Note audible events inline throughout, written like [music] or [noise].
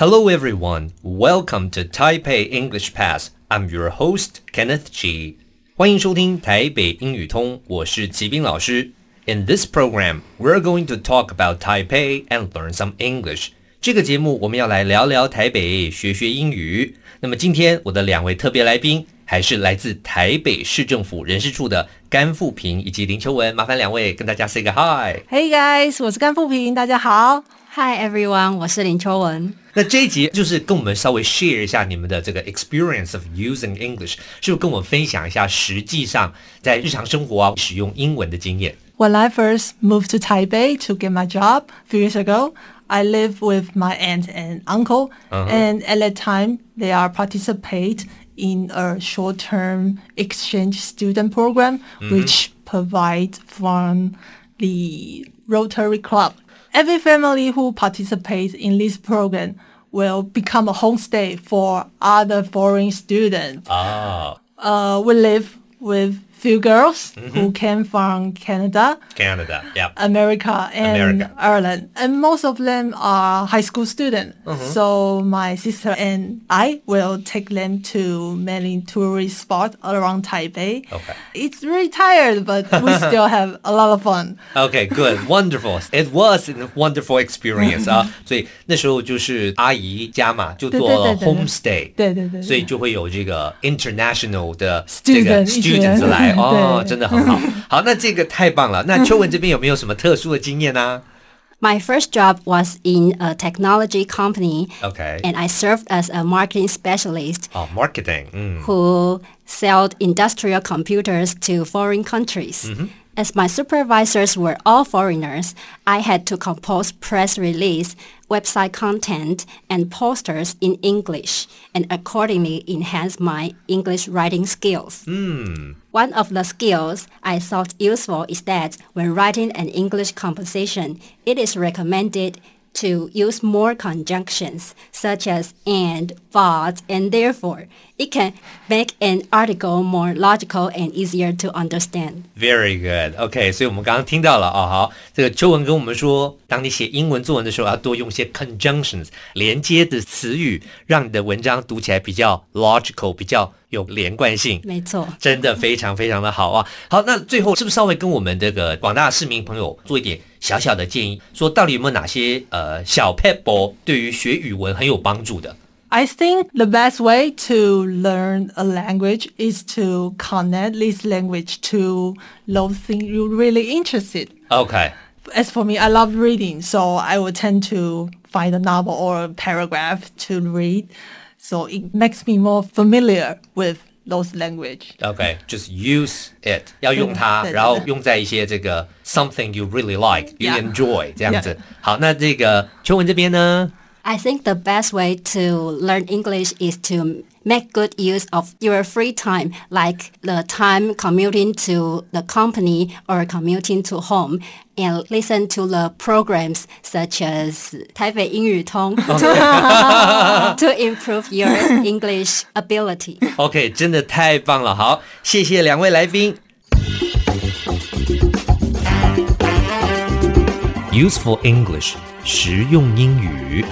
Hello everyone, welcome to Taipei English Pass. I'm your host Kenneth Chi. 欢迎收听台北英语通，我是齐斌老师。In this program, we're going to talk about Taipei and learn some English. 这个节目我们要来聊聊台北，学学英语。那么今天我的两位特别来宾还是来自台北市政府人事处的甘馥萍以及林秋彣，麻烦两位跟大家 say 个 hi。Hey guys，我是甘馥萍，大家好。Hi everyone，我是林秋彣。那这一集就是跟我们稍微 share 一下你们的这个 experience of using English，是不是跟我们分享一下实际上在日常生活啊使用英文的经验？ When I first moved to Taipei to get my job a few years ago, I lived with my aunt and uncle, and at that time they are participate in a short-term exchange student program, which provide from the Rotary Club. Every family who participates in this program will become a homestay for other foreign students. 啊、Uh, we live with few girls who came from Canada, c a n a d a yeah. America, and America. Ireland, and most of them are high school students. So my sister and I will take them to many tourist spots around Taipei. Okay. It's really tired, but we still [laughs] have a lot of fun. Okay, good, wonderful. [laughs] It was a wonderful experience [laughs] 啊，所以那时候就是阿姨家嘛，就做对对对对 homestay，对对对对所以就会有这个 international 的这个 Student 一群 students 来 对？哦，真的很好。好，那这个太棒了。那秋彣这边有没有什么特殊的经验呢、啊？My [laughs] first job was in a technology company. Okay. And I served as a marketing specialist. Oh, marketing. Mm. Who sold industrial computers to foreign countries. Mm -hmm. As my supervisors were all foreigners, I had to compose press release, website content, and posters in English, and accordingly enhance my English writing skills. Hmm. One of the skills I thought useful is that when writing an English composition, it is recommended to use more conjunctions such as and, but, and therefore. It can make an article more logical and easier to understand. Very good. OK，所以我们刚刚听到了啊，好，这个秋文跟我们说，当你写英文作文的时候，要多用一些 conjunctions 连接的词语，让你的文章读起来比较 logical，比较 有连贯性。没错。真的非常非常的好啊！好，那最后是不是稍微跟我们这个广大的市民朋友做一点小小的建议，说到底有没有哪些呃小 pebble 对于学语文很有帮助的？ I think the best way to learn a language is to connect this language to those things you're really interested. OK， As for me, I love reading, so I will tend to find a novel or a paragraph to read. So it makes me more familiar with those language. Okay, just use it，要用它，然后用在一些这个 something you really like, you enjoy 这样子。好，那这个秋彣这边呢？I think the best way to learn English is to make good use of your free time, like the time commuting to the company or commuting to home, and listen to the programs such as 台北英语通 to, [laughs] to improve your [laughs] English ability. OK，真的太棒了！好，谢谢两位来宾。 Useful English，实用英语。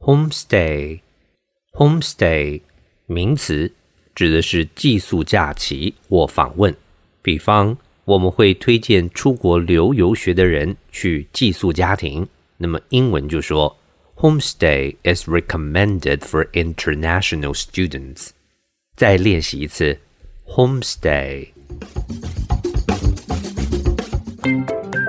Homestay，homestay，名词，指的是寄宿假期或访问。比方，我们会推荐出国留游学的人去寄宿家庭。那么英文就说 Homestay is recommended for international students。再练习一次，Homestay。